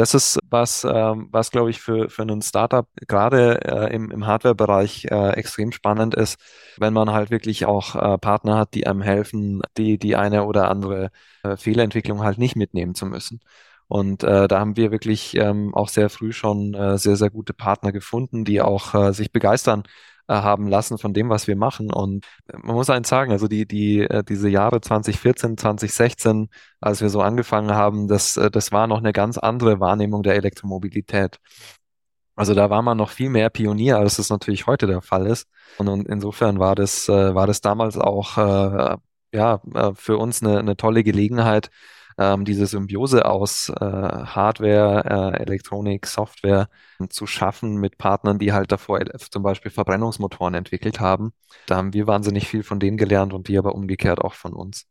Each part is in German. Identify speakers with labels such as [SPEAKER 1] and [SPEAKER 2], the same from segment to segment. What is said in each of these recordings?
[SPEAKER 1] das ist was, ähm, was glaube ich für, für einen Startup gerade äh, im, im Hardware-Bereich äh, extrem spannend ist, wenn man halt wirklich auch äh, Partner hat, die einem helfen, die, die eine oder andere äh, Fehlerentwicklung halt nicht mitnehmen zu müssen. Und äh, da haben wir wirklich ähm, auch sehr früh schon äh, sehr, sehr gute Partner gefunden, die auch äh, sich begeistern haben lassen von dem, was wir machen. Und man muss eins sagen, also die, die, äh, diese Jahre 2014, 2016, als wir so angefangen haben, das, äh, das war noch eine ganz andere Wahrnehmung der Elektromobilität. Also da war man noch viel mehr Pionier, als es natürlich heute der Fall ist. Und, und insofern war das, äh, war das damals auch äh, ja, äh, für uns eine, eine tolle Gelegenheit, ähm, diese Symbiose aus äh, Hardware, äh, Elektronik, Software zu schaffen mit Partnern, die halt davor zum Beispiel Verbrennungsmotoren entwickelt haben. Da haben wir wahnsinnig viel von denen gelernt und die aber umgekehrt auch von uns.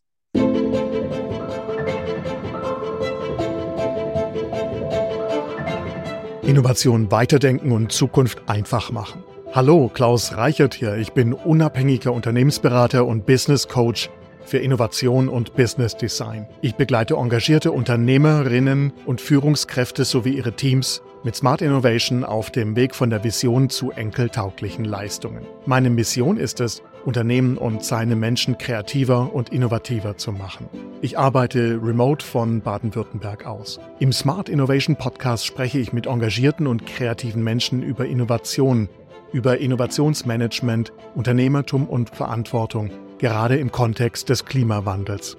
[SPEAKER 2] Innovation weiterdenken und Zukunft einfach machen. Hallo, Klaus Reichert hier. Ich bin unabhängiger Unternehmensberater und Business Coach für Innovation und Business Design. Ich begleite engagierte Unternehmerinnen und Führungskräfte sowie ihre Teams mit Smart Innovation auf dem Weg von der Vision zu enkeltauglichen Leistungen. Meine Mission ist es, Unternehmen und seine Menschen kreativer und innovativer zu machen. Ich arbeite remote von Baden-Württemberg aus. Im Smart Innovation Podcast spreche ich mit engagierten und kreativen Menschen über Innovation, über Innovationsmanagement, Unternehmertum und Verantwortung gerade im Kontext des Klimawandels.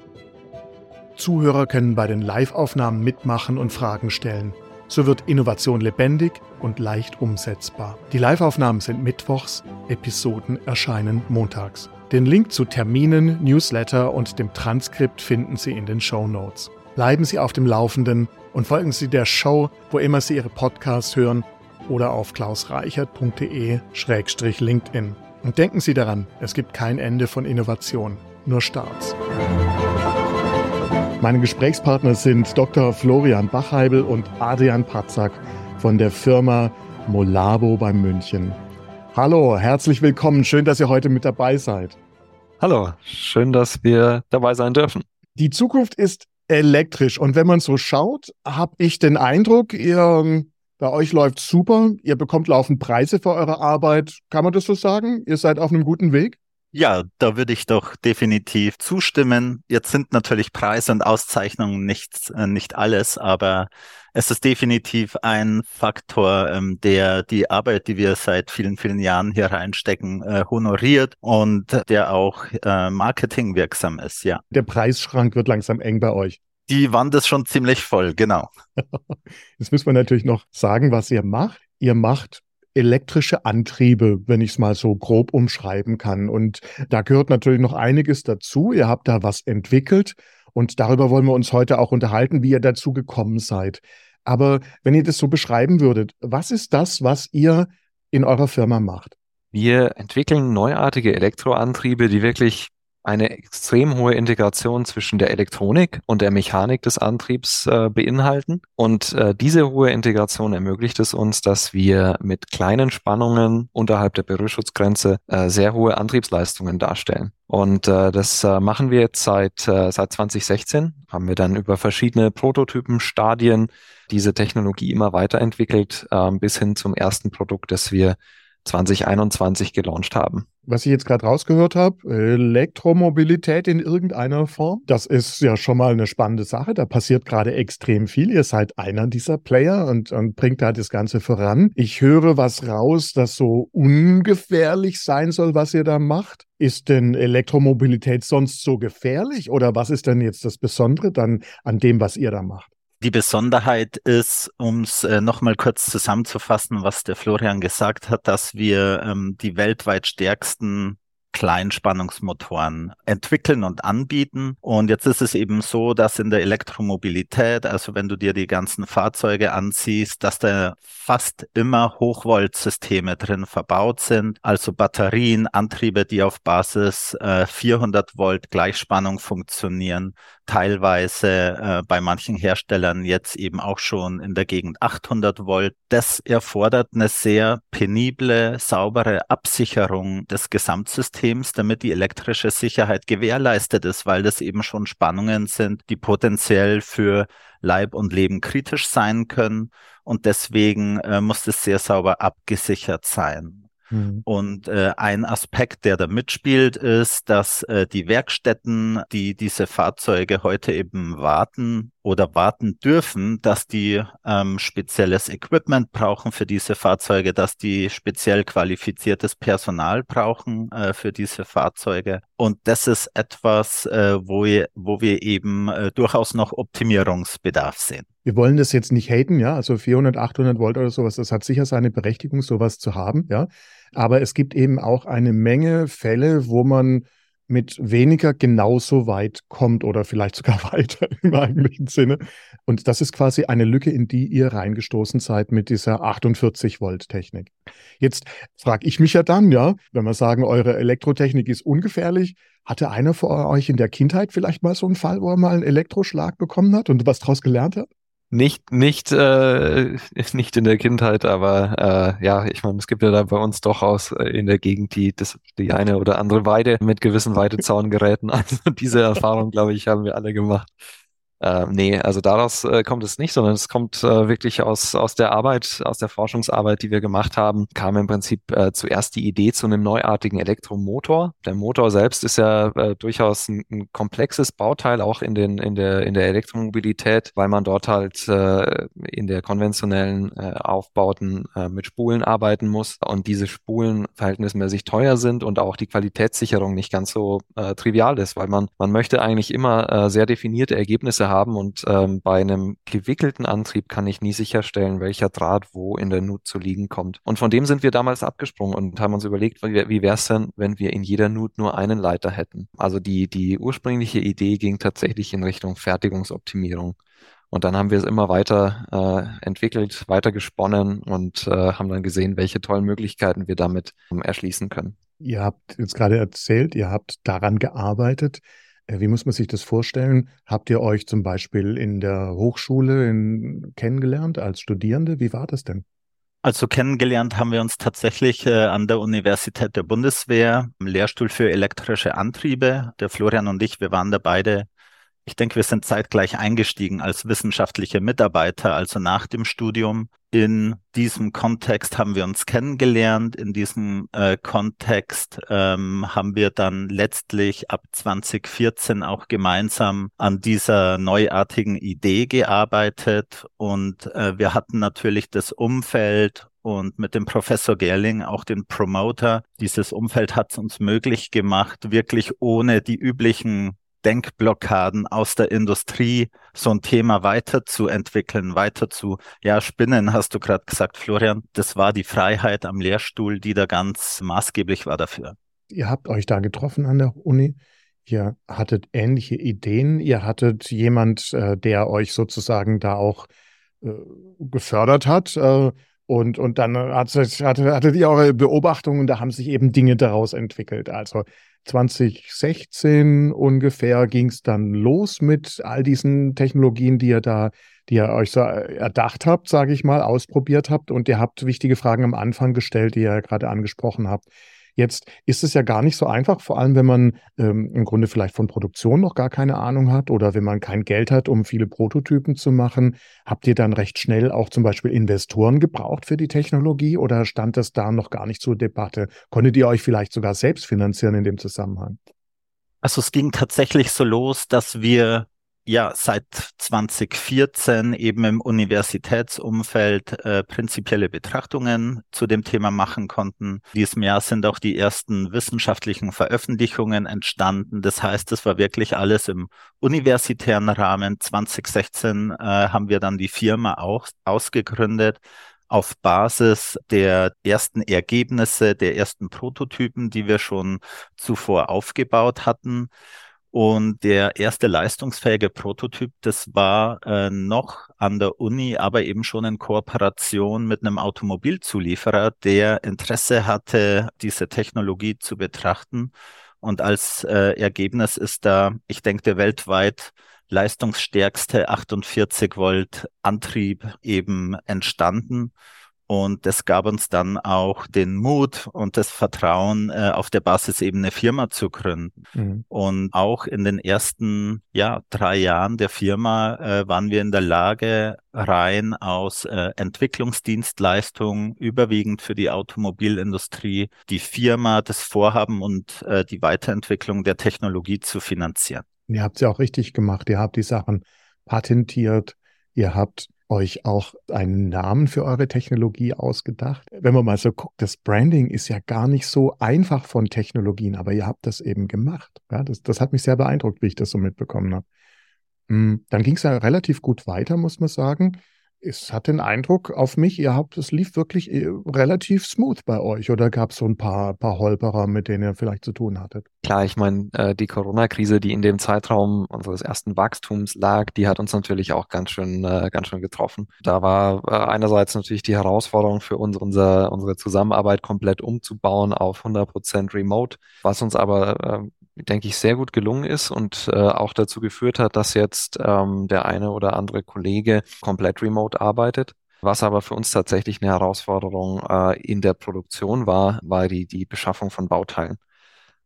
[SPEAKER 2] Zuhörer können bei den Live-Aufnahmen mitmachen und Fragen stellen. So wird Innovation lebendig und leicht umsetzbar. Die Live-Aufnahmen sind mittwochs, Episoden erscheinen montags. Den Link zu Terminen, Newsletter und dem Transkript finden Sie in den Show Notes. Bleiben Sie auf dem Laufenden und folgen Sie der Show, wo immer Sie Ihre Podcasts hören oder auf klausreichert.de-linkedin. Und denken Sie daran, es gibt kein Ende von Innovation, nur Starts. Meine Gesprächspartner sind Dr. Florian Bachheibel und Adrian Patzak von der Firma Molabo bei München. Hallo, herzlich willkommen. Schön, dass ihr heute mit dabei seid.
[SPEAKER 1] Hallo, schön, dass wir dabei sein dürfen.
[SPEAKER 2] Die Zukunft ist elektrisch und wenn man so schaut, habe ich den Eindruck, ihr bei euch läuft super. Ihr bekommt laufend Preise für eure Arbeit. Kann man das so sagen? Ihr seid auf einem guten Weg?
[SPEAKER 3] Ja, da würde ich doch definitiv zustimmen. Jetzt sind natürlich Preise und Auszeichnungen nicht, äh, nicht alles, aber es ist definitiv ein Faktor, ähm, der die Arbeit, die wir seit vielen, vielen Jahren hier reinstecken, äh, honoriert und der auch äh, marketingwirksam ist, ja.
[SPEAKER 2] Der Preisschrank wird langsam eng bei euch.
[SPEAKER 3] Die Wand ist schon ziemlich voll, genau.
[SPEAKER 2] Jetzt müssen wir natürlich noch sagen, was ihr macht. Ihr macht elektrische Antriebe, wenn ich es mal so grob umschreiben kann. Und da gehört natürlich noch einiges dazu. Ihr habt da was entwickelt und darüber wollen wir uns heute auch unterhalten, wie ihr dazu gekommen seid. Aber wenn ihr das so beschreiben würdet, was ist das, was ihr in eurer Firma macht?
[SPEAKER 1] Wir entwickeln neuartige Elektroantriebe, die wirklich eine extrem hohe Integration zwischen der Elektronik und der Mechanik des Antriebs äh, beinhalten. Und äh, diese hohe Integration ermöglicht es uns, dass wir mit kleinen Spannungen unterhalb der Berührschutzgrenze äh, sehr hohe Antriebsleistungen darstellen. Und äh, das äh, machen wir jetzt seit, äh, seit 2016, haben wir dann über verschiedene Prototypen, Stadien diese Technologie immer weiterentwickelt, äh, bis hin zum ersten Produkt, das wir 2021 gelauncht haben.
[SPEAKER 2] Was ich jetzt gerade rausgehört habe, Elektromobilität in irgendeiner Form, das ist ja schon mal eine spannende Sache. Da passiert gerade extrem viel. Ihr seid einer dieser Player und, und bringt da das Ganze voran. Ich höre was raus, das so ungefährlich sein soll, was ihr da macht. Ist denn Elektromobilität sonst so gefährlich oder was ist denn jetzt das Besondere dann an dem, was ihr da macht?
[SPEAKER 3] Die Besonderheit ist, um es äh, nochmal kurz zusammenzufassen, was der Florian gesagt hat, dass wir ähm, die weltweit stärksten Kleinspannungsmotoren entwickeln und anbieten. Und jetzt ist es eben so, dass in der Elektromobilität, also wenn du dir die ganzen Fahrzeuge ansiehst, dass da fast immer Hochvoltsysteme drin verbaut sind, also Batterien, Antriebe, die auf Basis äh, 400 Volt Gleichspannung funktionieren. Teilweise äh, bei manchen Herstellern jetzt eben auch schon in der Gegend 800 Volt. Das erfordert eine sehr penible, saubere Absicherung des Gesamtsystems, damit die elektrische Sicherheit gewährleistet ist, weil das eben schon Spannungen sind, die potenziell für Leib und Leben kritisch sein können. Und deswegen äh, muss es sehr sauber abgesichert sein. Mhm. Und äh, ein Aspekt, der da mitspielt, ist, dass äh, die Werkstätten, die diese Fahrzeuge heute eben warten oder warten dürfen, dass die ähm, spezielles Equipment brauchen für diese Fahrzeuge, dass die speziell qualifiziertes Personal brauchen äh, für diese Fahrzeuge. Und das ist etwas, äh, wo, wir, wo wir eben äh, durchaus noch Optimierungsbedarf sehen.
[SPEAKER 2] Wir wollen das jetzt nicht haten, ja, also 400, 800 Volt oder sowas, das hat sicher seine Berechtigung, sowas zu haben, ja. Aber es gibt eben auch eine Menge Fälle, wo man mit weniger genauso weit kommt oder vielleicht sogar weiter im eigentlichen Sinne. Und das ist quasi eine Lücke, in die ihr reingestoßen seid mit dieser 48 Volt Technik. Jetzt frage ich mich ja dann, ja, wenn wir sagen, eure Elektrotechnik ist ungefährlich, hatte einer von euch in der Kindheit vielleicht mal so einen Fall, wo er mal einen Elektroschlag bekommen hat und was daraus gelernt hat?
[SPEAKER 1] Nicht, nicht, äh, nicht in der Kindheit, aber äh, ja, ich meine, es gibt ja da bei uns durchaus äh, in der Gegend die, das, die eine oder andere Weide mit gewissen Weidezaungeräten. Also diese Erfahrung, glaube ich, haben wir alle gemacht. Äh, nee, also daraus äh, kommt es nicht, sondern es kommt äh, wirklich aus, aus der Arbeit, aus der Forschungsarbeit, die wir gemacht haben, kam im Prinzip äh, zuerst die Idee zu einem neuartigen Elektromotor. Der Motor selbst ist ja äh, durchaus ein, ein, komplexes Bauteil, auch in, den, in, der, in der Elektromobilität, weil man dort halt äh, in der konventionellen äh, Aufbauten äh, mit Spulen arbeiten muss und diese Spulen verhältnismäßig teuer sind und auch die Qualitätssicherung nicht ganz so äh, trivial ist, weil man, man möchte eigentlich immer äh, sehr definierte Ergebnisse haben und ähm, bei einem gewickelten Antrieb kann ich nie sicherstellen, welcher Draht wo in der Nut zu liegen kommt. Und von dem sind wir damals abgesprungen und haben uns überlegt, wie, wäre es denn, wenn wir in jeder Nut nur einen Leiter hätten. Also die, die ursprüngliche Idee ging tatsächlich in Richtung Fertigungsoptimierung. Und dann haben wir es immer weiter äh, entwickelt, weiter gesponnen und äh, haben dann gesehen, welche tollen Möglichkeiten wir damit ähm, erschließen können.
[SPEAKER 2] Ihr habt jetzt gerade erzählt, ihr habt daran gearbeitet. Äh, wie muss man sich das vorstellen? Habt ihr euch zum Beispiel in der Hochschule in, kennengelernt als Studierende? Wie war das denn?
[SPEAKER 3] Also kennengelernt haben wir uns tatsächlich äh, an der Universität der Bundeswehr im Lehrstuhl für elektrische Antriebe. Der Florian und ich, wir waren da beide ich denke, wir sind zeitgleich eingestiegen als wissenschaftliche Mitarbeiter, also nach dem Studium. In diesem Kontext haben wir uns kennengelernt. In diesem äh, Kontext ähm, haben wir dann letztlich ab 2014 auch gemeinsam an dieser neuartigen Idee gearbeitet. Und äh, wir hatten natürlich das Umfeld und mit dem Professor Gerling auch den Promoter. Dieses Umfeld hat es uns möglich gemacht, wirklich ohne die üblichen Denkblockaden aus der Industrie so ein Thema weiterzuentwickeln, weiter zu, ja, spinnen, hast du gerade gesagt, Florian. Das war die Freiheit am Lehrstuhl, die da ganz maßgeblich war dafür.
[SPEAKER 2] Ihr habt euch da getroffen an der Uni. Ihr hattet ähnliche Ideen. Ihr hattet jemand, äh, der euch sozusagen da auch äh, gefördert hat. Und, und dann hat, hatte, hattet ihr eure Beobachtungen, da haben sich eben Dinge daraus entwickelt. Also 2016 ungefähr ging es dann los mit all diesen Technologien, die ihr da, die ihr euch so erdacht habt, sage ich mal, ausprobiert habt. Und ihr habt wichtige Fragen am Anfang gestellt, die ihr gerade angesprochen habt. Jetzt ist es ja gar nicht so einfach, vor allem wenn man ähm, im Grunde vielleicht von Produktion noch gar keine Ahnung hat oder wenn man kein Geld hat, um viele Prototypen zu machen. Habt ihr dann recht schnell auch zum Beispiel Investoren gebraucht für die Technologie oder stand das da noch gar nicht zur Debatte? Konntet ihr euch vielleicht sogar selbst finanzieren in dem Zusammenhang?
[SPEAKER 3] Also es ging tatsächlich so los, dass wir ja seit 2014 eben im Universitätsumfeld äh, prinzipielle Betrachtungen zu dem Thema machen konnten. Diesem Jahr sind auch die ersten wissenschaftlichen Veröffentlichungen entstanden. Das heißt, es war wirklich alles im universitären Rahmen. 2016 äh, haben wir dann die Firma auch ausgegründet auf Basis der ersten Ergebnisse, der ersten Prototypen, die wir schon zuvor aufgebaut hatten. Und der erste leistungsfähige Prototyp, das war äh, noch an der Uni, aber eben schon in Kooperation mit einem Automobilzulieferer, der Interesse hatte, diese Technologie zu betrachten. Und als äh, Ergebnis ist da, ich denke, der weltweit leistungsstärkste 48 Volt Antrieb eben entstanden. Und das gab uns dann auch den Mut und das Vertrauen, äh, auf der Basis eben eine Firma zu gründen. Mhm. Und auch in den ersten ja, drei Jahren der Firma äh, waren wir in der Lage, rein aus äh, Entwicklungsdienstleistungen, überwiegend für die Automobilindustrie, die Firma, das Vorhaben und äh, die Weiterentwicklung der Technologie zu finanzieren.
[SPEAKER 2] Ihr habt es ja auch richtig gemacht. Ihr habt die Sachen patentiert. Ihr habt euch auch einen Namen für eure Technologie ausgedacht? Wenn man mal so guckt, das Branding ist ja gar nicht so einfach von Technologien, aber ihr habt das eben gemacht. Ja, das, das hat mich sehr beeindruckt, wie ich das so mitbekommen habe. Hm, dann ging es ja relativ gut weiter, muss man sagen es hat den Eindruck auf mich, ihr habt, es lief wirklich äh, relativ smooth bei euch oder gab es so ein paar, paar Holperer, mit denen ihr vielleicht zu tun hattet?
[SPEAKER 1] Klar, ich meine, äh, die Corona-Krise, die in dem Zeitraum unseres ersten Wachstums lag, die hat uns natürlich auch ganz schön, äh, ganz schön getroffen. Da war einerseits natürlich die Herausforderung für uns, unser, unsere Zusammenarbeit komplett umzubauen auf 100% Remote, was uns aber denke ich, sehr gut gelungen ist und äh, auch dazu geführt hat, dass jetzt ähm, der eine oder andere Kollege komplett remote arbeitet. Was aber für uns tatsächlich eine Herausforderung äh, in der Produktion war, war die, die Beschaffung von Bauteilen.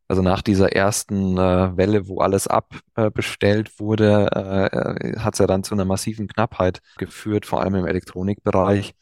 [SPEAKER 1] Also nach dieser ersten äh, Welle, wo alles abbestellt äh, wurde, äh, hat es ja dann zu einer massiven Knappheit geführt, vor allem im Elektronikbereich.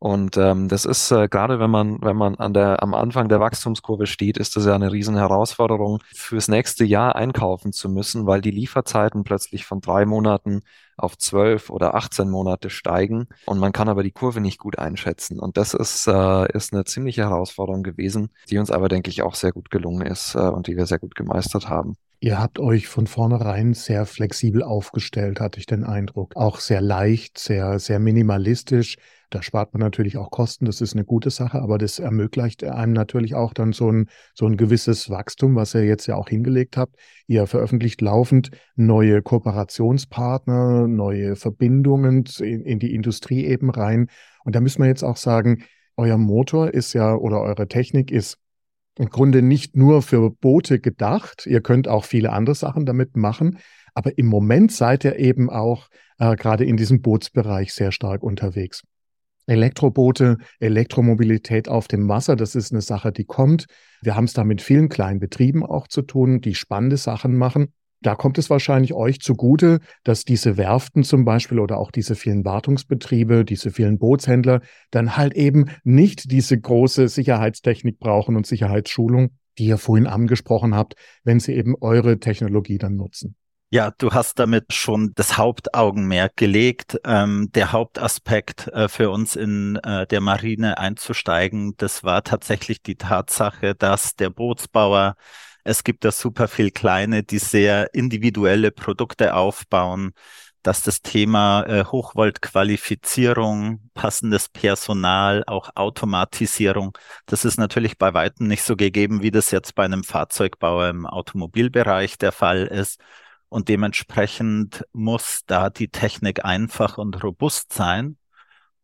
[SPEAKER 1] Und ähm, das ist äh, gerade, wenn man, wenn man an der, am Anfang der Wachstumskurve steht, ist das ja eine riesen Herausforderung, fürs nächste Jahr einkaufen zu müssen, weil die Lieferzeiten plötzlich von drei Monaten auf zwölf oder 18 Monate steigen und man kann aber die Kurve nicht gut einschätzen. Und das ist, äh, ist eine ziemliche Herausforderung gewesen, die uns aber, denke ich, auch sehr gut gelungen ist äh, und die wir sehr gut gemeistert haben.
[SPEAKER 2] Ihr habt euch von vornherein sehr flexibel aufgestellt, hatte ich den Eindruck. Auch sehr leicht, sehr, sehr minimalistisch. Da spart man natürlich auch Kosten, das ist eine gute Sache, aber das ermöglicht einem natürlich auch dann so ein, so ein gewisses Wachstum, was ihr jetzt ja auch hingelegt habt. Ihr veröffentlicht laufend neue Kooperationspartner, neue Verbindungen in, in die Industrie eben rein. Und da müssen wir jetzt auch sagen, euer Motor ist ja oder eure Technik ist im Grunde nicht nur für Boote gedacht. Ihr könnt auch viele andere Sachen damit machen. Aber im Moment seid ihr eben auch äh, gerade in diesem Bootsbereich sehr stark unterwegs. Elektroboote, Elektromobilität auf dem Wasser, das ist eine Sache, die kommt. Wir haben es da mit vielen kleinen Betrieben auch zu tun, die spannende Sachen machen. Da kommt es wahrscheinlich euch zugute, dass diese Werften zum Beispiel oder auch diese vielen Wartungsbetriebe, diese vielen Bootshändler dann halt eben nicht diese große Sicherheitstechnik brauchen und Sicherheitsschulung, die ihr vorhin angesprochen habt, wenn sie eben eure Technologie dann nutzen.
[SPEAKER 3] Ja, du hast damit schon das Hauptaugenmerk gelegt. Ähm, der Hauptaspekt äh, für uns in äh, der Marine einzusteigen, das war tatsächlich die Tatsache, dass der Bootsbauer, es gibt da super viel kleine, die sehr individuelle Produkte aufbauen, dass das Thema äh, Hochvoltqualifizierung, passendes Personal, auch Automatisierung, das ist natürlich bei weitem nicht so gegeben, wie das jetzt bei einem Fahrzeugbauer im Automobilbereich der Fall ist. Und dementsprechend muss da die Technik einfach und robust sein.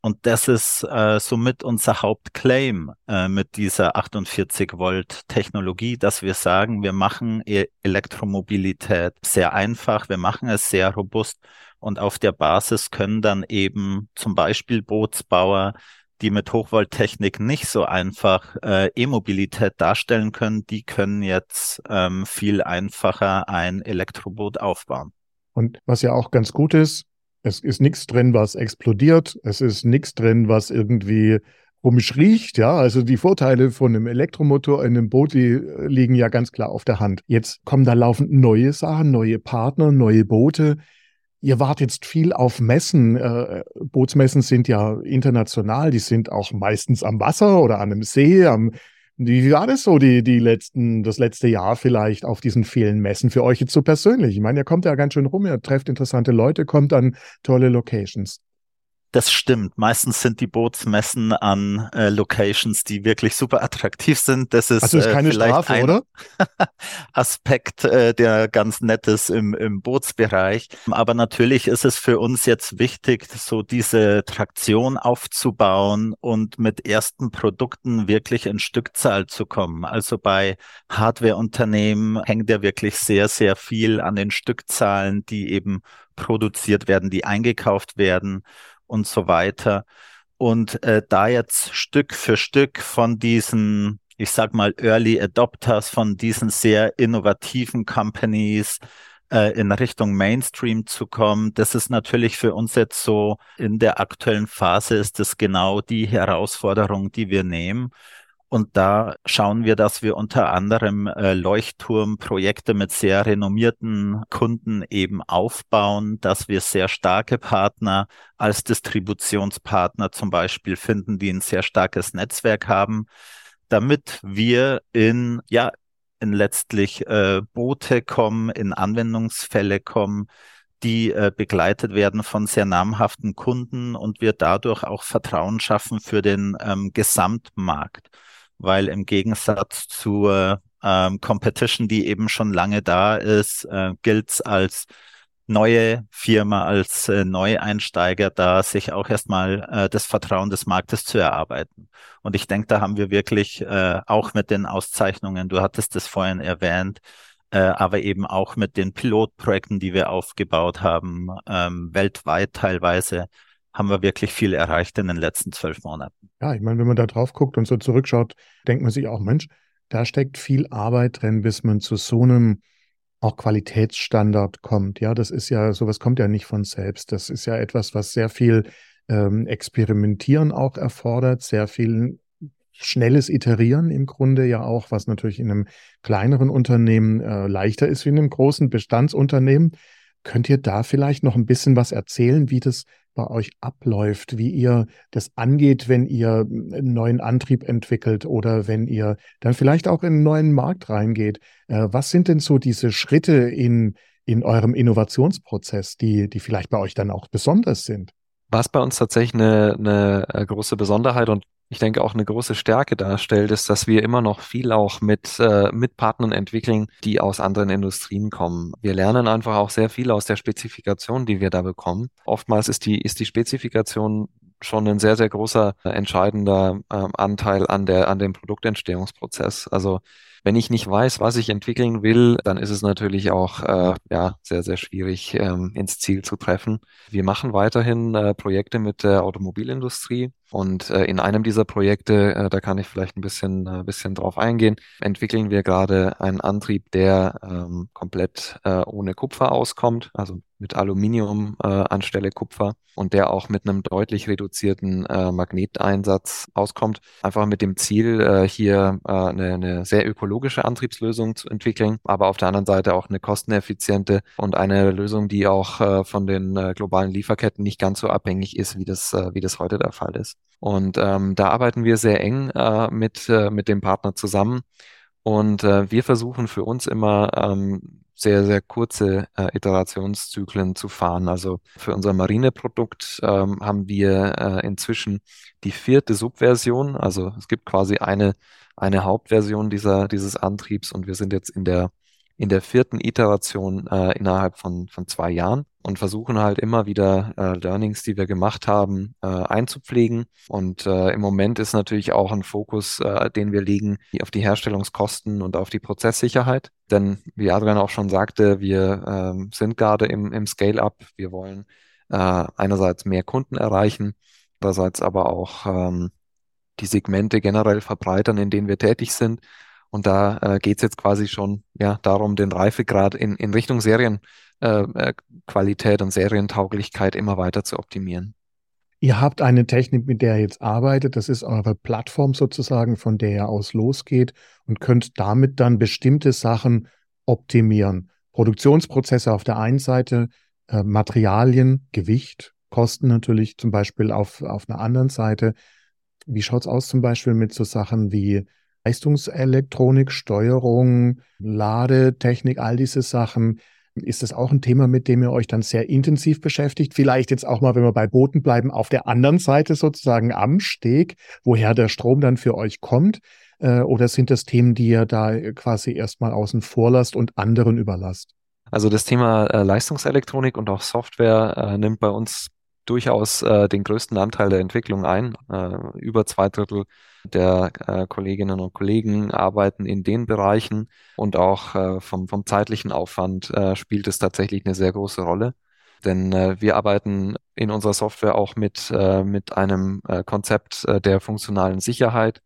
[SPEAKER 3] Und das ist äh, somit unser Hauptclaim äh, mit dieser 48 Volt Technologie, dass wir sagen, wir machen e Elektromobilität sehr einfach, wir machen es sehr robust und auf der Basis können dann eben zum Beispiel Bootsbauer die mit Hochvolttechnik nicht so einfach äh, E-Mobilität darstellen können, die können jetzt ähm, viel einfacher ein Elektroboot aufbauen.
[SPEAKER 2] Und was ja auch ganz gut ist, es ist nichts drin, was explodiert. Es ist nichts drin, was irgendwie komisch riecht. Ja, also die Vorteile von einem Elektromotor in einem Boot, die liegen ja ganz klar auf der Hand. Jetzt kommen da laufend neue Sachen, neue Partner, neue Boote. Ihr wart jetzt viel auf Messen. Äh, Bootsmessen sind ja international, die sind auch meistens am Wasser oder an einem See. Am, wie war das so die, die letzten, das letzte Jahr vielleicht auf diesen vielen Messen für euch jetzt so persönlich? Ich meine, ihr kommt ja ganz schön rum, ihr trefft interessante Leute, kommt an tolle Locations.
[SPEAKER 3] Das stimmt. Meistens sind die Bootsmessen an äh, Locations, die wirklich super attraktiv sind. Das ist,
[SPEAKER 2] also ist keine äh, vielleicht Strafe, ein oder?
[SPEAKER 3] Aspekt, äh, der ganz nett ist im, im Bootsbereich. Aber natürlich ist es für uns jetzt wichtig, so diese Traktion aufzubauen und mit ersten Produkten wirklich in Stückzahl zu kommen. Also bei Hardwareunternehmen hängt ja wirklich sehr, sehr viel an den Stückzahlen, die eben produziert werden, die eingekauft werden und so weiter. Und äh, da jetzt Stück für Stück von diesen, ich sag mal, Early Adopters, von diesen sehr innovativen Companies äh, in Richtung Mainstream zu kommen, das ist natürlich für uns jetzt so in der aktuellen Phase ist das genau die Herausforderung, die wir nehmen. Und da schauen wir, dass wir unter anderem äh, Leuchtturmprojekte mit sehr renommierten Kunden eben aufbauen, dass wir sehr starke Partner als Distributionspartner zum Beispiel finden, die ein sehr starkes Netzwerk haben, damit wir in, ja, in letztlich äh, Boote kommen, in Anwendungsfälle kommen, die äh, begleitet werden von sehr namhaften Kunden und wir dadurch auch Vertrauen schaffen für den ähm, Gesamtmarkt weil im Gegensatz zur ähm, Competition, die eben schon lange da ist, äh, gilt es als neue Firma, als äh, Neueinsteiger da, sich auch erstmal äh, das Vertrauen des Marktes zu erarbeiten. Und ich denke, da haben wir wirklich äh, auch mit den Auszeichnungen, du hattest es vorhin erwähnt, äh, aber eben auch mit den Pilotprojekten, die wir aufgebaut haben, ähm, weltweit teilweise, haben wir wirklich viel erreicht in den letzten zwölf Monaten.
[SPEAKER 2] Ja, ich meine, wenn man da drauf guckt und so zurückschaut, denkt man sich auch, Mensch, da steckt viel Arbeit drin, bis man zu so einem auch Qualitätsstandard kommt. Ja, das ist ja, sowas kommt ja nicht von selbst. Das ist ja etwas, was sehr viel ähm, Experimentieren auch erfordert, sehr viel schnelles Iterieren im Grunde ja auch, was natürlich in einem kleineren Unternehmen äh, leichter ist wie in einem großen Bestandsunternehmen. Könnt ihr da vielleicht noch ein bisschen was erzählen, wie das bei euch abläuft, wie ihr das angeht, wenn ihr einen neuen Antrieb entwickelt oder wenn ihr dann vielleicht auch in einen neuen Markt reingeht? Äh, was sind denn so diese Schritte in, in eurem Innovationsprozess, die, die vielleicht bei euch dann auch besonders sind?
[SPEAKER 1] Was bei uns tatsächlich eine, eine äh, große Besonderheit und ich denke auch eine große Stärke darstellt, ist, dass wir immer noch viel auch mit, äh, mit Partnern entwickeln, die aus anderen Industrien kommen. Wir lernen einfach auch sehr viel aus der Spezifikation, die wir da bekommen. Oftmals ist die, ist die Spezifikation schon ein sehr, sehr großer äh, entscheidender äh, Anteil an der, an dem Produktentstehungsprozess. Also wenn ich nicht weiß, was ich entwickeln will, dann ist es natürlich auch äh, ja, sehr, sehr schwierig, ähm, ins Ziel zu treffen. Wir machen weiterhin äh, Projekte mit der Automobilindustrie. Und äh, in einem dieser Projekte, äh, da kann ich vielleicht ein bisschen, äh, bisschen drauf eingehen, entwickeln wir gerade einen Antrieb, der ähm, komplett äh, ohne Kupfer auskommt, also mit Aluminium äh, anstelle Kupfer und der auch mit einem deutlich reduzierten äh, Magneteinsatz auskommt. Einfach mit dem Ziel, äh, hier äh, eine, eine sehr ökologische Antriebslösung zu entwickeln, aber auf der anderen Seite auch eine kosteneffiziente und eine Lösung, die auch äh, von den äh, globalen Lieferketten nicht ganz so abhängig ist, wie das, wie das heute der Fall ist. Und ähm, da arbeiten wir sehr eng mit, mit dem Partner zusammen. Und wir versuchen für uns immer ähm, sehr, sehr kurze äh, Iterationszyklen zu fahren. Also für unser Marineprodukt ähm, haben wir äh, inzwischen die vierte Subversion. Also es gibt quasi eine, eine Hauptversion dieser, dieses Antriebs und wir sind jetzt in der in der vierten Iteration äh, innerhalb von, von zwei Jahren und versuchen halt immer wieder äh, Learnings, die wir gemacht haben, äh, einzupflegen. Und äh, im Moment ist natürlich auch ein Fokus, äh, den wir legen auf die Herstellungskosten und auf die Prozesssicherheit. Denn wie Adrian auch schon sagte, wir ähm, sind gerade im, im Scale-up. Wir wollen äh, einerseits mehr Kunden erreichen, andererseits aber auch ähm, die Segmente generell verbreitern, in denen wir tätig sind und da äh, geht es jetzt quasi schon ja, darum, den Reifegrad in, in Richtung Serienqualität äh, äh und Serientauglichkeit immer weiter zu optimieren.
[SPEAKER 2] Ihr habt eine Technik, mit der ihr jetzt arbeitet. Das ist eure Plattform sozusagen, von der ihr aus losgeht und könnt damit dann bestimmte Sachen optimieren. Produktionsprozesse auf der einen Seite, äh, Materialien, Gewicht, Kosten natürlich zum Beispiel auf, auf einer anderen Seite. Wie schaut es aus zum Beispiel mit so Sachen wie Leistungselektronik, Steuerung, Ladetechnik, all diese Sachen. Ist das auch ein Thema, mit dem ihr euch dann sehr intensiv beschäftigt? Vielleicht jetzt auch mal, wenn wir bei Booten bleiben, auf der anderen Seite sozusagen am Steg, woher der Strom dann für euch kommt? Äh, oder sind das Themen, die ihr da quasi erstmal außen vor lasst und anderen überlasst?
[SPEAKER 1] Also das Thema äh, Leistungselektronik und auch Software äh, nimmt bei uns durchaus äh, den größten Anteil der Entwicklung ein. Äh, über zwei Drittel der äh, Kolleginnen und Kollegen arbeiten in den Bereichen und auch äh, vom, vom zeitlichen Aufwand äh, spielt es tatsächlich eine sehr große Rolle. Denn äh, wir arbeiten in unserer Software auch mit, äh, mit einem äh, Konzept äh, der funktionalen Sicherheit.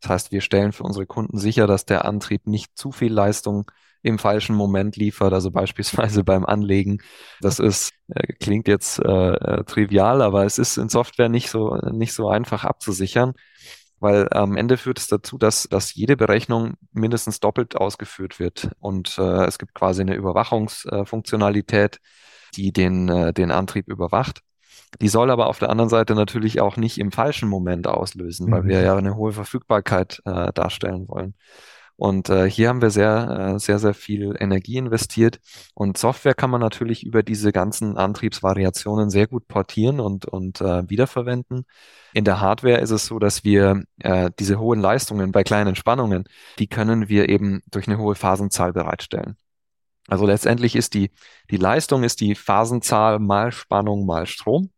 [SPEAKER 1] Das heißt, wir stellen für unsere Kunden sicher, dass der Antrieb nicht zu viel Leistung im falschen Moment liefert, also beispielsweise beim Anlegen. Das ist, äh, klingt jetzt äh, äh, trivial, aber es ist in Software nicht so, nicht so einfach abzusichern, weil am Ende führt es dazu, dass, dass jede Berechnung mindestens doppelt ausgeführt wird und äh, es gibt quasi eine Überwachungsfunktionalität, die den, äh, den Antrieb überwacht. Die soll aber auf der anderen Seite natürlich auch nicht im falschen Moment auslösen, weil mhm. wir ja eine hohe Verfügbarkeit äh, darstellen wollen. Und äh, hier haben wir sehr, äh, sehr, sehr viel Energie investiert. Und Software kann man natürlich über diese ganzen Antriebsvariationen sehr gut portieren und, und äh, wiederverwenden. In der Hardware ist es so, dass wir äh, diese hohen Leistungen bei kleinen Spannungen, die können wir eben durch eine hohe Phasenzahl bereitstellen. Also letztendlich ist die, die Leistung ist die Phasenzahl mal Spannung mal Strom.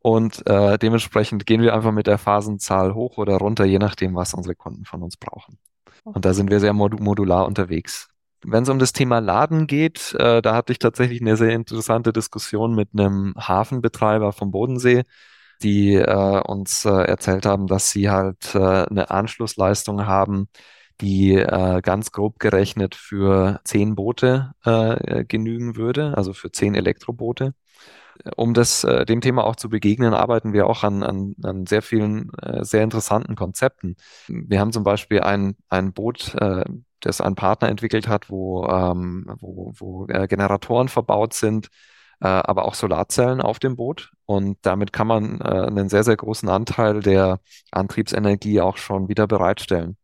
[SPEAKER 1] Und äh, dementsprechend gehen wir einfach mit der Phasenzahl hoch oder runter, je nachdem, was unsere Kunden von uns brauchen. Und da sind wir sehr modular unterwegs. Wenn es um das Thema Laden geht, äh, da hatte ich tatsächlich eine sehr interessante Diskussion mit einem Hafenbetreiber vom Bodensee, die äh, uns äh, erzählt haben, dass sie halt äh, eine Anschlussleistung haben, die äh, ganz grob gerechnet für zehn Boote äh, genügen würde, also für zehn Elektroboote um das, äh, dem Thema auch zu begegnen, arbeiten wir auch an, an, an sehr vielen äh, sehr interessanten Konzepten. Wir haben zum Beispiel ein, ein Boot, äh, das ein Partner entwickelt hat, wo, ähm, wo, wo äh, Generatoren verbaut sind, äh, aber auch Solarzellen auf dem Boot. Und damit kann man äh, einen sehr, sehr großen Anteil der Antriebsenergie auch schon wieder bereitstellen.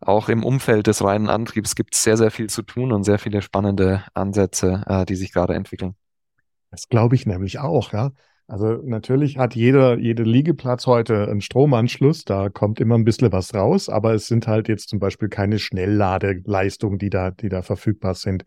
[SPEAKER 1] Auch im Umfeld des reinen Antriebs gibt es sehr, sehr viel zu tun und sehr viele spannende Ansätze, äh, die sich gerade entwickeln.
[SPEAKER 2] Das glaube ich nämlich auch, ja. Also natürlich hat jeder, jeder Liegeplatz heute einen Stromanschluss, da kommt immer ein bisschen was raus, aber es sind halt jetzt zum Beispiel keine Schnellladeleistungen, die da, die da verfügbar sind.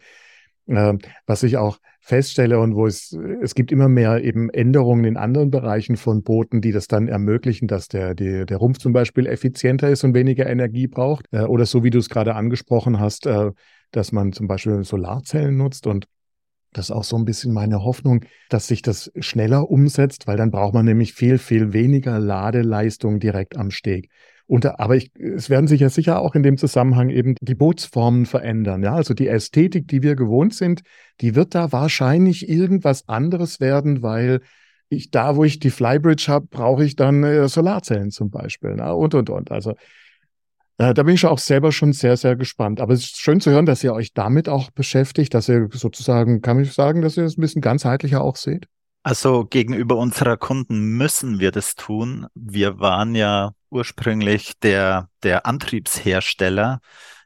[SPEAKER 2] Ähm, was ich auch feststelle und wo es, es gibt immer mehr eben Änderungen in anderen Bereichen von Booten, die das dann ermöglichen, dass der, der, der Rumpf zum Beispiel effizienter ist und weniger Energie braucht. Äh, oder so wie du es gerade angesprochen hast, äh, dass man zum Beispiel Solarzellen nutzt und das ist auch so ein bisschen meine Hoffnung, dass sich das schneller umsetzt, weil dann braucht man nämlich viel, viel weniger Ladeleistung direkt am Steg. Und, aber ich, es werden sich ja sicher auch in dem Zusammenhang eben die Bootsformen verändern. Ja, also die Ästhetik, die wir gewohnt sind, die wird da wahrscheinlich irgendwas anderes werden, weil ich da, wo ich die Flybridge habe, brauche ich dann äh, Solarzellen zum Beispiel. Na, und, und, und. Also da bin ich auch selber schon sehr, sehr gespannt. Aber es ist schön zu hören, dass ihr euch damit auch beschäftigt, dass ihr sozusagen, kann ich sagen, dass ihr es ein bisschen ganzheitlicher auch seht?
[SPEAKER 3] Also gegenüber unserer Kunden müssen wir das tun. Wir waren ja ursprünglich der, der Antriebshersteller.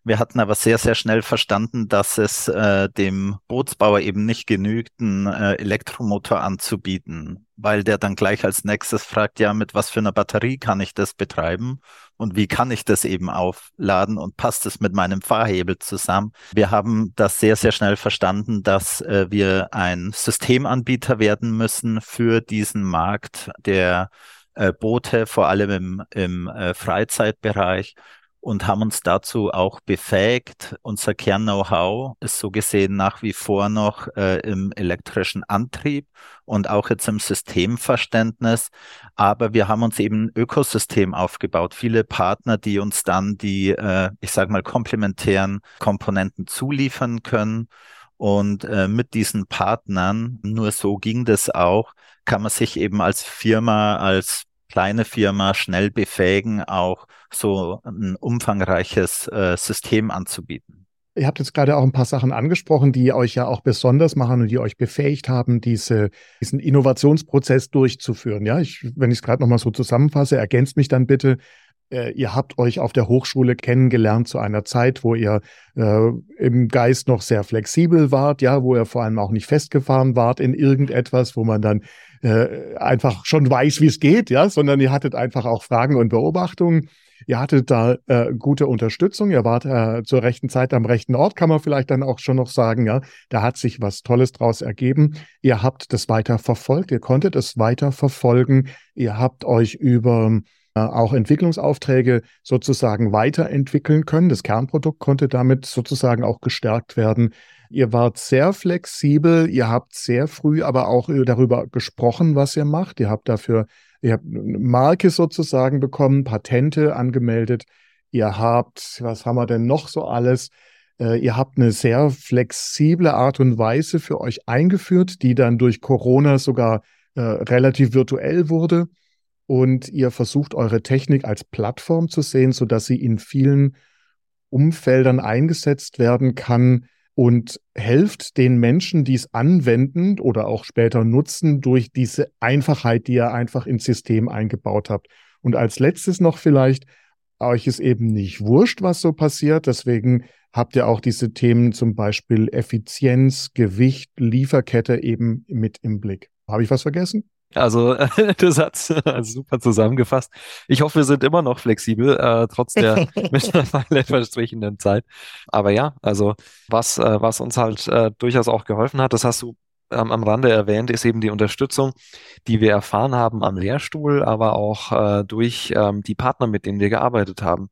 [SPEAKER 3] Wir hatten aber sehr, sehr schnell verstanden, dass es äh, dem Bootsbauer eben nicht genügt, einen äh, Elektromotor anzubieten, weil der dann gleich als nächstes fragt, ja, mit was für einer Batterie kann ich das betreiben? und wie kann ich das eben aufladen und passt es mit meinem Fahrhebel zusammen. Wir haben das sehr, sehr schnell verstanden, dass äh, wir ein Systemanbieter werden müssen für diesen Markt der äh, Boote, vor allem im, im äh, Freizeitbereich und haben uns dazu auch befähigt. Unser Kern-Know-how ist so gesehen nach wie vor noch äh, im elektrischen Antrieb und auch jetzt im Systemverständnis. Aber wir haben uns eben ein Ökosystem aufgebaut. Viele Partner, die uns dann die, äh, ich sage mal, komplementären Komponenten zuliefern können. Und äh, mit diesen Partnern, nur so ging das auch, kann man sich eben als Firma, als kleine Firma schnell befähigen, auch so ein umfangreiches äh, System anzubieten.
[SPEAKER 2] Ihr habt jetzt gerade auch ein paar Sachen angesprochen, die euch ja auch besonders machen und die euch befähigt haben, diese, diesen Innovationsprozess durchzuführen. Ja, ich, wenn ich es gerade nochmal so zusammenfasse, ergänzt mich dann bitte. äh, ihr habt euch auf der Hochschule kennengelernt zu einer Zeit, wo ihr äh, im Geist noch sehr flexibel wart, ja, wo ihr vor allem auch nicht festgefahren wart in irgendetwas, wo man dann äh, einfach schon weiß, wie es geht, ja, sondern ihr hattet einfach auch Fragen und Beobachtungen. Ihr hattet da äh, gute Unterstützung, ihr wart äh, zur rechten Zeit am rechten Ort, kann man vielleicht dann auch schon noch sagen, ja. Da hat sich was Tolles draus ergeben. Ihr habt das weiter verfolgt, ihr konntet es weiter verfolgen, ihr habt euch über äh, auch Entwicklungsaufträge sozusagen weiterentwickeln können. Das Kernprodukt konnte damit sozusagen auch gestärkt werden. Ihr wart sehr flexibel, ihr habt sehr früh aber auch darüber gesprochen, was ihr macht. Ihr habt dafür, ihr habt eine Marke sozusagen bekommen, Patente angemeldet. Ihr habt, was haben wir denn noch so alles? Äh, ihr habt eine sehr flexible Art und Weise für euch eingeführt, die dann durch Corona sogar äh, relativ virtuell wurde und ihr versucht eure Technik als Plattform zu sehen, so dass sie in vielen Umfeldern eingesetzt werden kann und helft den Menschen, die es anwenden oder auch später nutzen, durch diese Einfachheit, die ihr einfach ins System eingebaut habt. Und als letztes noch vielleicht, euch ist eben nicht wurscht, was so passiert. Deswegen habt ihr auch diese Themen zum Beispiel Effizienz, Gewicht, Lieferkette eben mit im Blick. Habe ich was vergessen?
[SPEAKER 1] Also das hat super zusammengefasst. Ich hoffe, wir sind immer noch flexibel, äh, trotz der mittlerweile verstrichenen Zeit. Aber ja, also was, äh, was uns halt äh, durchaus auch geholfen hat, das hast du ähm, am Rande erwähnt, ist eben die Unterstützung, die wir erfahren haben am Lehrstuhl, aber auch äh, durch ähm, die Partner, mit denen wir gearbeitet haben.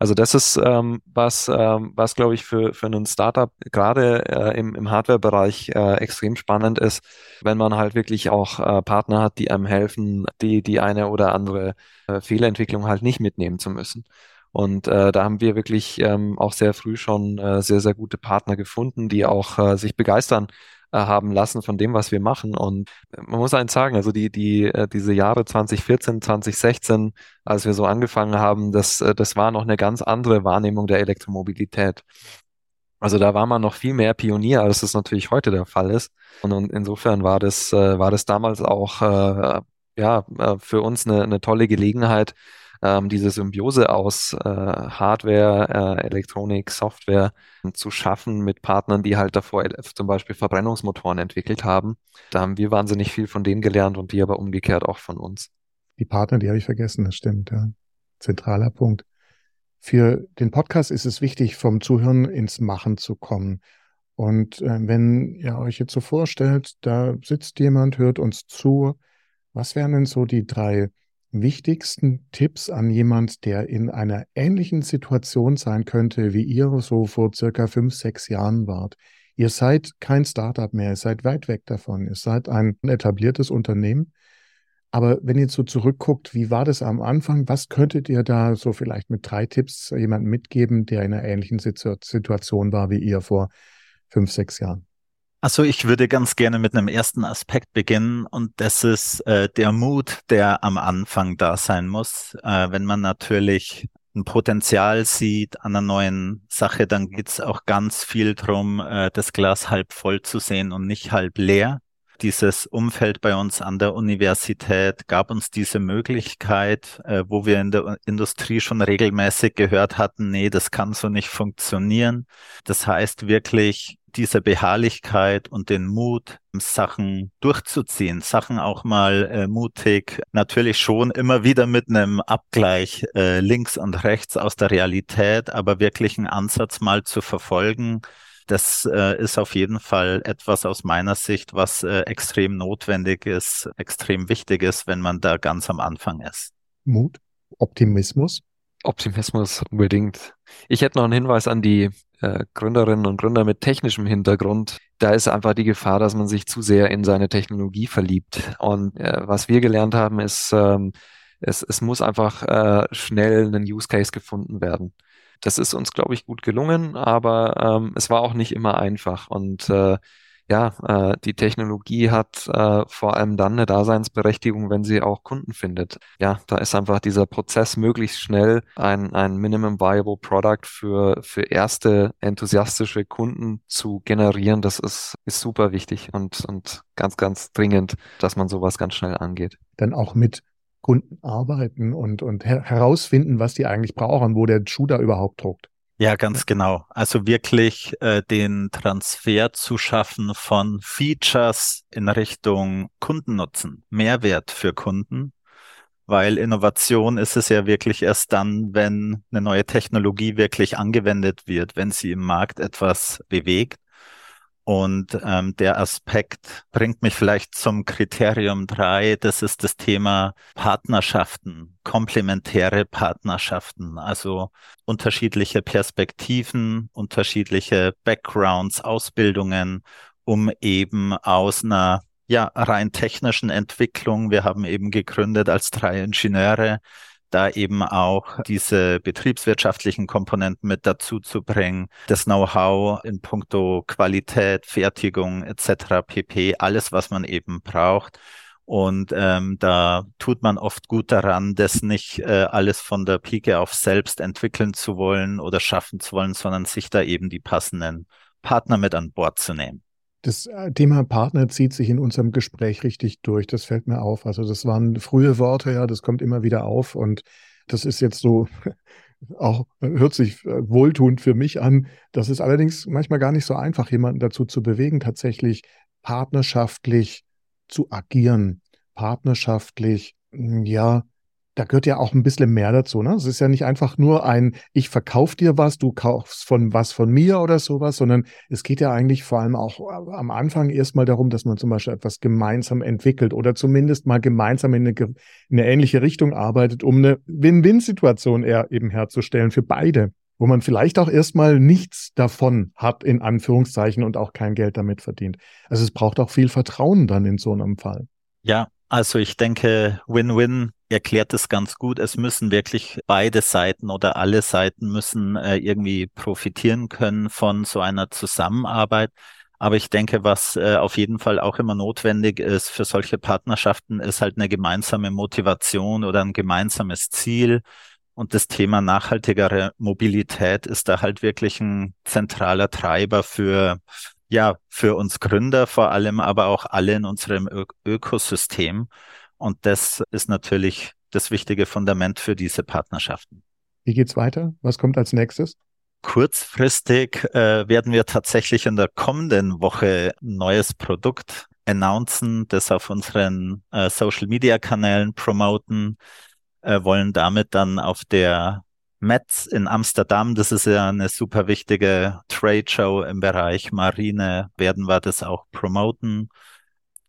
[SPEAKER 1] Also das ist ähm, was, ähm, was glaube ich für, für einen Startup gerade äh, im, im Hardware-Bereich äh, extrem spannend ist, wenn man halt wirklich auch äh, Partner hat, die einem helfen, die, die eine oder andere äh, Fehlerentwicklung halt nicht mitnehmen zu müssen. Und äh, da haben wir wirklich ähm, auch sehr früh schon äh, sehr, sehr gute Partner gefunden, die auch äh, sich begeistern haben lassen von dem, was wir machen. Und man muss eins sagen, also die, die, äh, diese Jahre 2014, 2016, als wir so angefangen haben, das, äh, das war noch eine ganz andere Wahrnehmung der Elektromobilität. Also da war man noch viel mehr Pionier, als es natürlich heute der Fall ist. Und, und insofern war das, war das damals auch äh, ja, für uns eine, eine tolle Gelegenheit, ähm, diese Symbiose aus äh, Hardware, äh, Elektronik, Software zu schaffen mit Partnern, die halt davor zum Beispiel Verbrennungsmotoren entwickelt haben. Da haben wir wahnsinnig viel von denen gelernt und die aber umgekehrt auch von uns.
[SPEAKER 2] Die Partner, die habe ich vergessen, das stimmt, ja. Zentraler Punkt. Für den Podcast ist es wichtig, vom Zuhören ins Machen zu kommen. Und äh, wenn ihr euch jetzt so vorstellt, da sitzt jemand, hört uns zu, was wären denn so die drei wichtigsten Tipps an jemand, der in einer ähnlichen Situation sein könnte, wie ihr so vor circa fünf, sechs Jahren wart? Ihr seid kein Startup mehr, ihr seid weit weg davon, ihr seid ein etabliertes Unternehmen. Aber wenn ihr so zurückguckt, wie war das am Anfang? Was könntet ihr da so vielleicht mit drei Tipps jemandem mitgeben, der in einer ähnlichen Situation war wie ihr vor fünf, sechs Jahren?
[SPEAKER 3] Also ich würde ganz gerne mit einem ersten Aspekt beginnen und das ist äh, der Mut, der am Anfang da sein muss. Äh, wenn man natürlich ein Potenzial sieht an einer neuen Sache, dann geht's auch ganz viel drum, äh, das Glas halb voll zu sehen und nicht halb leer. Dieses Umfeld bei uns an der Universität gab uns diese Möglichkeit, äh, wo wir in der Industrie schon regelmäßig gehört hatten, nee, das kann so nicht funktionieren. Das heißt wirklich, diese Beharrlichkeit und den Mut, Sachen durchzuziehen, Sachen auch mal äh, mutig, natürlich schon immer wieder mit einem Abgleich äh, links und rechts aus der Realität, aber wirklich einen Ansatz mal zu verfolgen. Das äh, ist auf jeden Fall etwas aus meiner Sicht, was äh, extrem notwendig ist, extrem wichtig ist, wenn man da ganz am Anfang ist.
[SPEAKER 2] Mut, Optimismus.
[SPEAKER 1] Optimismus unbedingt. Ich hätte noch einen Hinweis an die äh, Gründerinnen und Gründer mit technischem Hintergrund, da ist einfach die Gefahr, dass man sich zu sehr in seine Technologie verliebt. Und äh, was wir gelernt haben, ist, ähm, es, es muss einfach äh, schnell ein Use Case gefunden werden. Das ist uns, glaube ich, gut gelungen, aber ähm, es war auch nicht immer einfach. Und äh, ja, äh, die Technologie hat äh, vor allem dann eine Daseinsberechtigung, wenn sie auch Kunden findet. Ja, da ist einfach dieser Prozess möglichst schnell ein, ein Minimum Viable Product für, für erste enthusiastische Kunden zu generieren. Das ist, ist super wichtig und, und ganz, ganz dringend, dass man sowas ganz schnell angeht.
[SPEAKER 2] Dann auch mit Kunden arbeiten und, und her herausfinden, was die eigentlich brauchen, wo der Schuh da überhaupt druckt.
[SPEAKER 3] Ja, ganz genau. Also wirklich äh, den Transfer zu schaffen von Features in Richtung Kundennutzen, Mehrwert für Kunden, weil Innovation ist es ja wirklich erst dann, wenn eine neue Technologie wirklich angewendet wird, wenn sie im Markt etwas bewegt. Und ähm, der Aspekt bringt mich vielleicht zum Kriterium drei. Das ist das Thema Partnerschaften, komplementäre Partnerschaften, also unterschiedliche Perspektiven, unterschiedliche Backgrounds, Ausbildungen, um eben aus einer ja, rein technischen Entwicklung. Wir haben eben gegründet als drei Ingenieure, da eben auch diese betriebswirtschaftlichen Komponenten mit dazu zu bringen, das Know-how in puncto Qualität, Fertigung etc. pp, alles, was man eben braucht. Und ähm, da tut man oft gut daran, das nicht äh, alles von der Pike auf selbst entwickeln zu wollen oder schaffen zu wollen, sondern sich da eben die passenden Partner mit an Bord zu nehmen.
[SPEAKER 2] Das äh, Thema Partner zieht sich in unserem Gespräch richtig durch. Das fällt mir auf. Also das waren frühe Worte, ja, das kommt immer wieder auf und das ist jetzt so auch hört sich äh, wohltuend für mich an. Das ist allerdings manchmal gar nicht so einfach, jemanden dazu zu bewegen, tatsächlich partnerschaftlich zu agieren, partnerschaftlich, hm, ja, da gehört ja auch ein bisschen mehr dazu. Ne? Es ist ja nicht einfach nur ein, ich verkaufe dir was, du kaufst von was von mir oder sowas, sondern es geht ja eigentlich vor allem auch äh, am Anfang erstmal darum, dass man zum Beispiel etwas gemeinsam entwickelt oder zumindest mal gemeinsam in eine, in eine ähnliche Richtung arbeitet, um eine Win-Win-Situation eben herzustellen für beide, wo man vielleicht auch erstmal nichts davon hat, in Anführungszeichen, und auch kein Geld damit verdient. Also es braucht auch viel Vertrauen dann in so einem Fall.
[SPEAKER 3] Ja, also ich denke, Win-Win erklärt es ganz gut. Es müssen wirklich beide Seiten oder alle Seiten müssen äh, irgendwie profitieren können von so einer Zusammenarbeit. Aber ich denke, was äh, auf jeden Fall auch immer notwendig ist für solche Partnerschaften, ist halt eine gemeinsame Motivation oder ein gemeinsames Ziel. Und das Thema nachhaltigere Mobilität ist da halt wirklich ein zentraler Treiber für ja, für uns Gründer vor allem, aber auch alle in unserem Ö Ökosystem. Und das ist natürlich das wichtige Fundament für diese Partnerschaften.
[SPEAKER 2] Wie geht's weiter? Was kommt als nächstes?
[SPEAKER 3] Kurzfristig äh, werden wir tatsächlich in der kommenden Woche ein neues Produkt announcen, das auf unseren äh, Social Media Kanälen promoten, äh, wollen damit dann auf der Metz in Amsterdam, das ist ja eine super wichtige Trade Show im Bereich Marine, werden wir das auch promoten.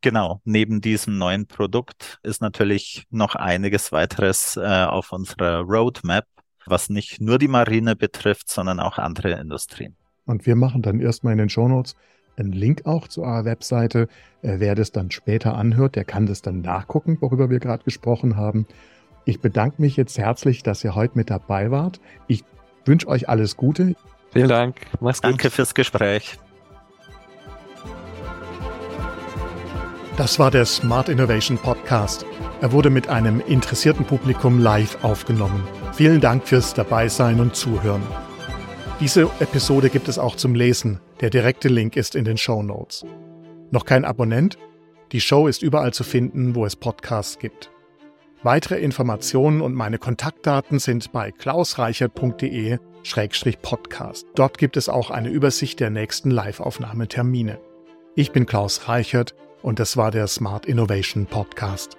[SPEAKER 3] Genau, neben diesem neuen Produkt ist natürlich noch einiges weiteres äh, auf unserer Roadmap, was nicht nur die Marine betrifft, sondern auch andere Industrien.
[SPEAKER 2] Und wir machen dann erstmal in den Shownotes einen Link auch zu eurer Webseite. Äh, wer das dann später anhört, der kann das dann nachgucken, worüber wir gerade gesprochen haben. Ich bedanke mich jetzt herzlich, dass ihr heute mit dabei wart. Ich wünsche euch alles Gute.
[SPEAKER 3] Vielen Dank. Mach's gut. Danke fürs Gespräch.
[SPEAKER 2] Das war der Smart Innovation Podcast. Er wurde mit einem interessierten Publikum live aufgenommen. Vielen Dank fürs Dabeisein und Zuhören. Diese Episode gibt es auch zum Lesen. Der direkte Link ist in den Show Notes. Noch kein Abonnent? Die Show ist überall zu finden, wo es Podcasts gibt. Weitere Informationen und meine Kontaktdaten sind bei klausreichert.de-podcast. Dort gibt es auch eine Übersicht der nächsten Live-Aufnahmetermine. Ich bin Klaus Reichert und das war der Smart Innovation Podcast.